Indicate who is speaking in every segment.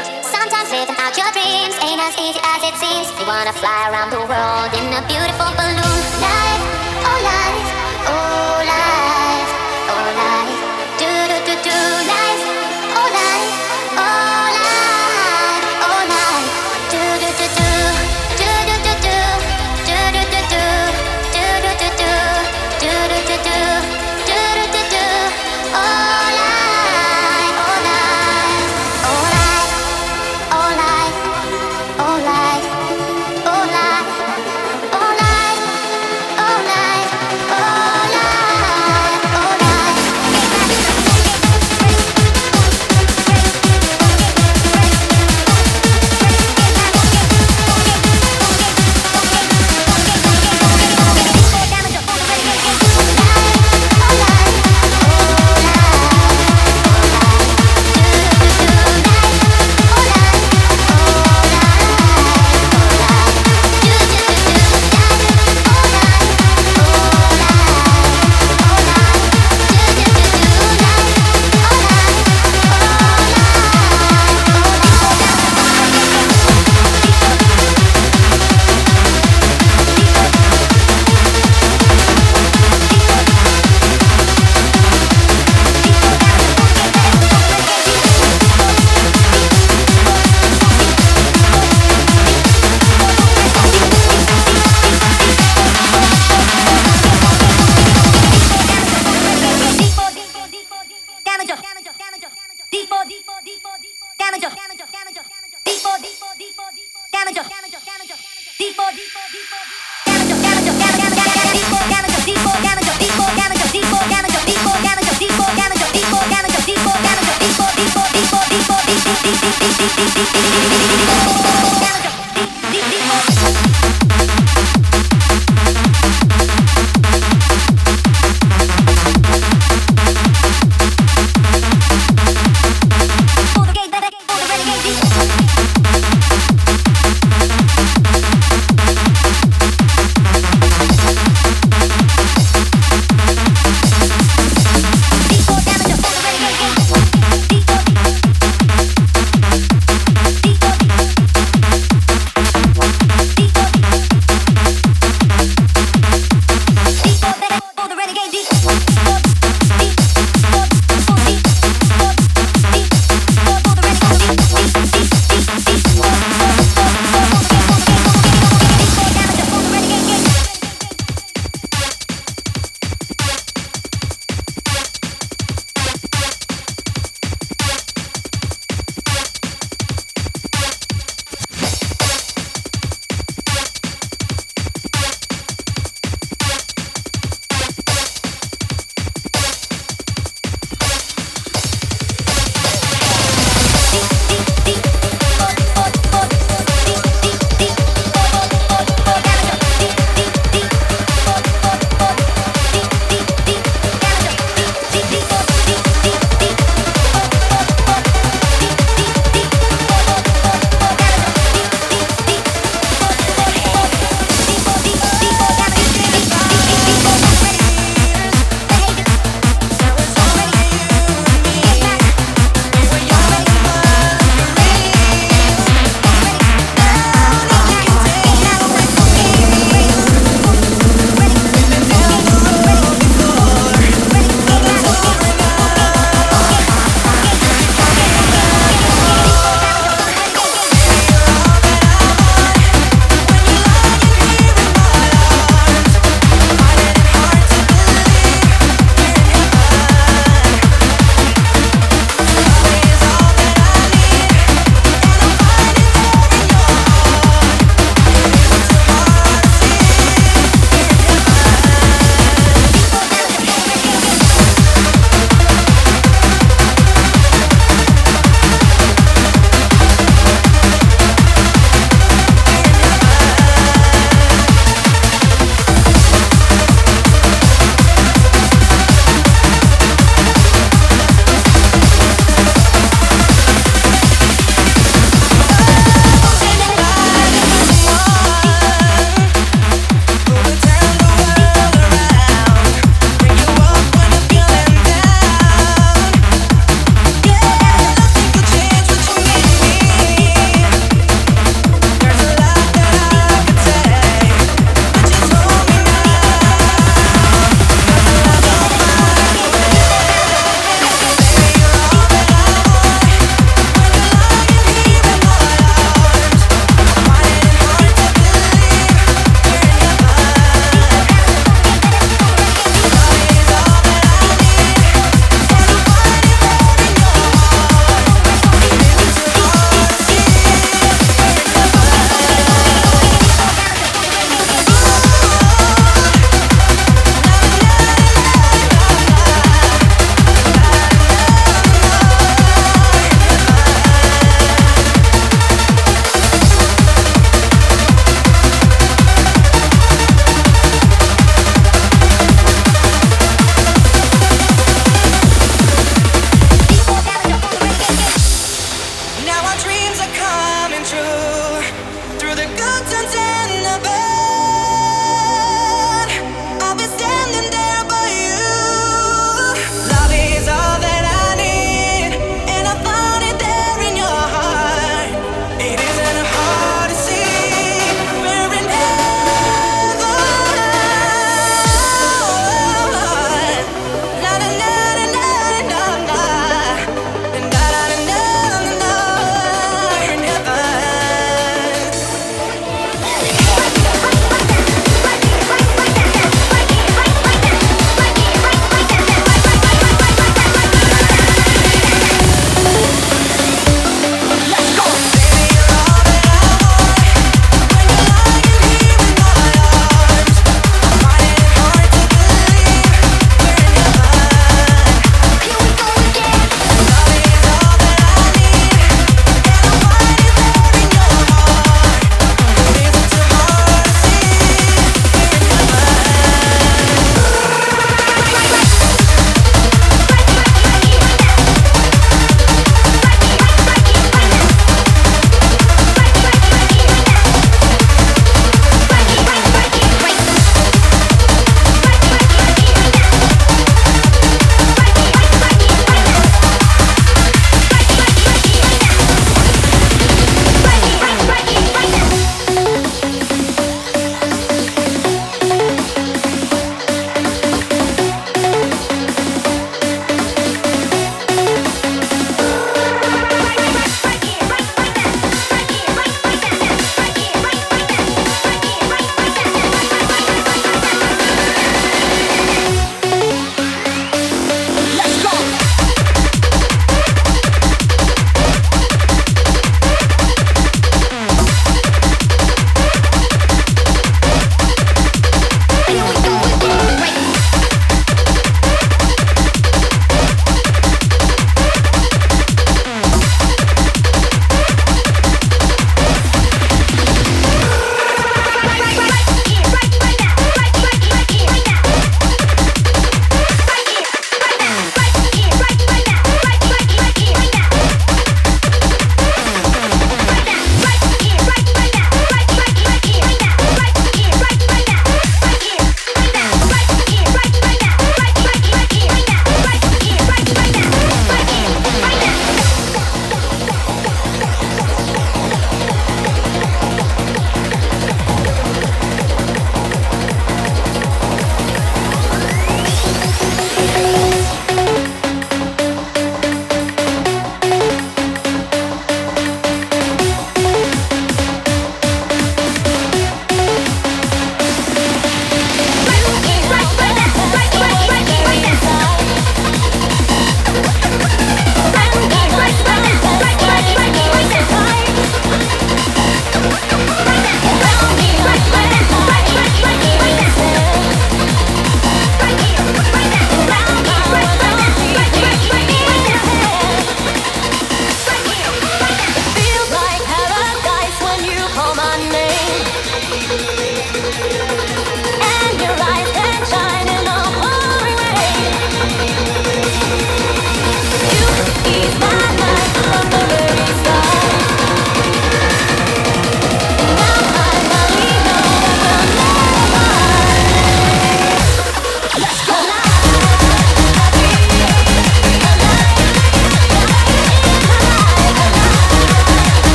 Speaker 1: Sometimes living out your dreams ain't as easy as it seems. You wanna fly around the world in a beautiful balloon. Life, oh life.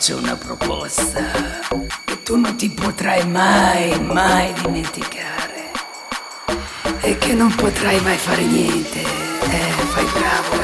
Speaker 2: Faccio una proposta che tu non ti potrai mai, mai dimenticare. E che non potrai mai fare niente. Eh, fai bravo,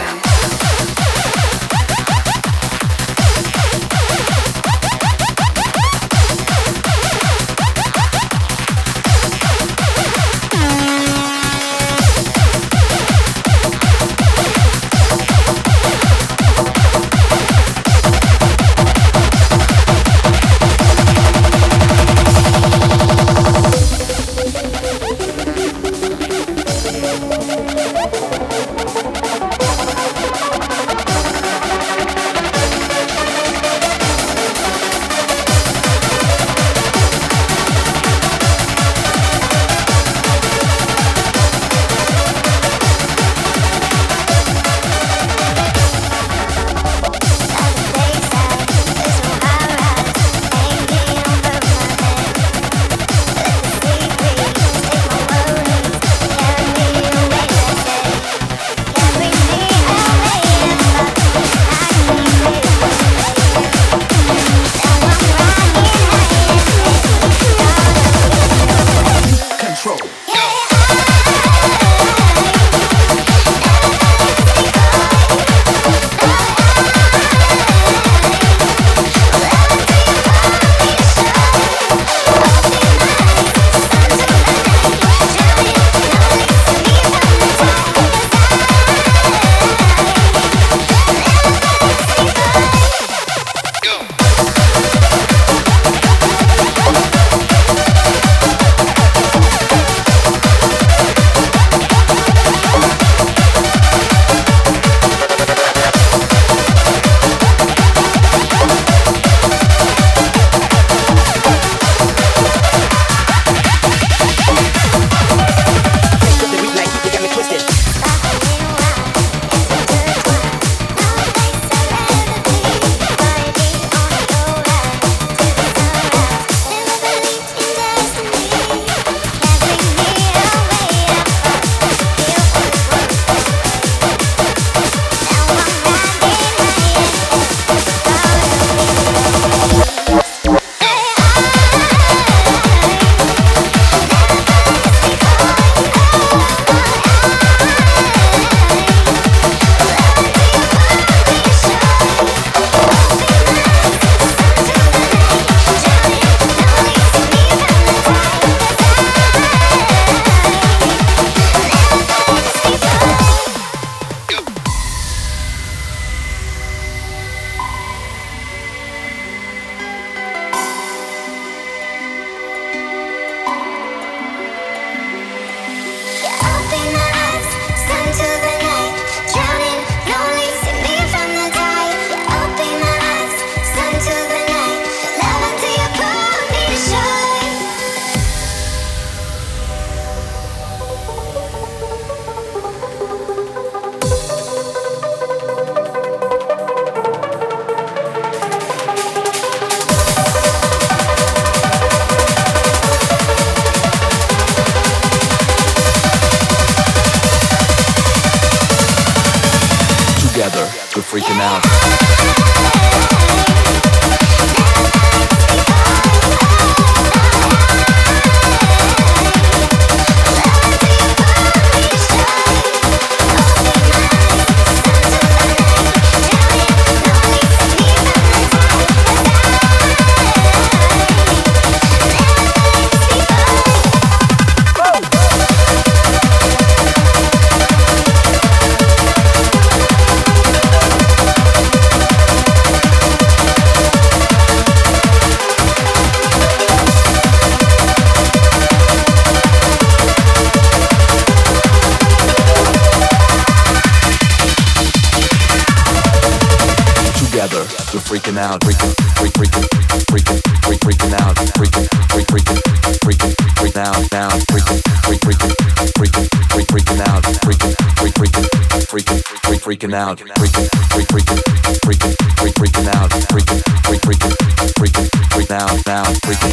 Speaker 2: eh.
Speaker 3: freaking we freaking we freaking, we freaking out, freaking, freak, freaking, freaking, freak, freaking we freaking we freaking, we freaking out, freaking, freak, freaking, freaking, freak freaking out, freaking, we freaking, freaking, we freaking out, freaking, freak, freaking, freaking, freak, freaking, freaking,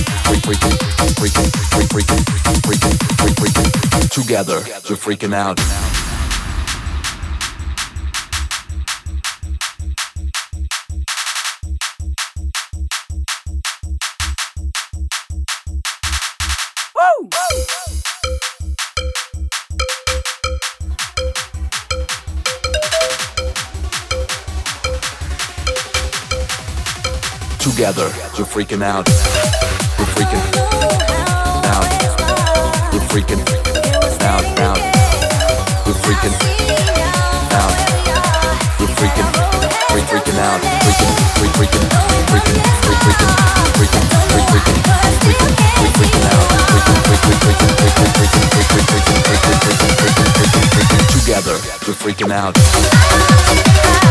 Speaker 3: freak, freaking, freaking, we freaking, freaking, we're together, we're freaking out. Together. We're freaking out. We're freaking out. We're freaking out, out. We're freaking out. We're freaking, freak, freaking out. Freaking, freak, freaking, freaking, freak, freaking, freaking, freak, freaking, freaking, freak, freaking out. Freaking, freak, freak, freaking, freaking, freaking, freak, freak, freaking, freaking, freaking, freaking, freaking, freaking. Together, we're freaking out.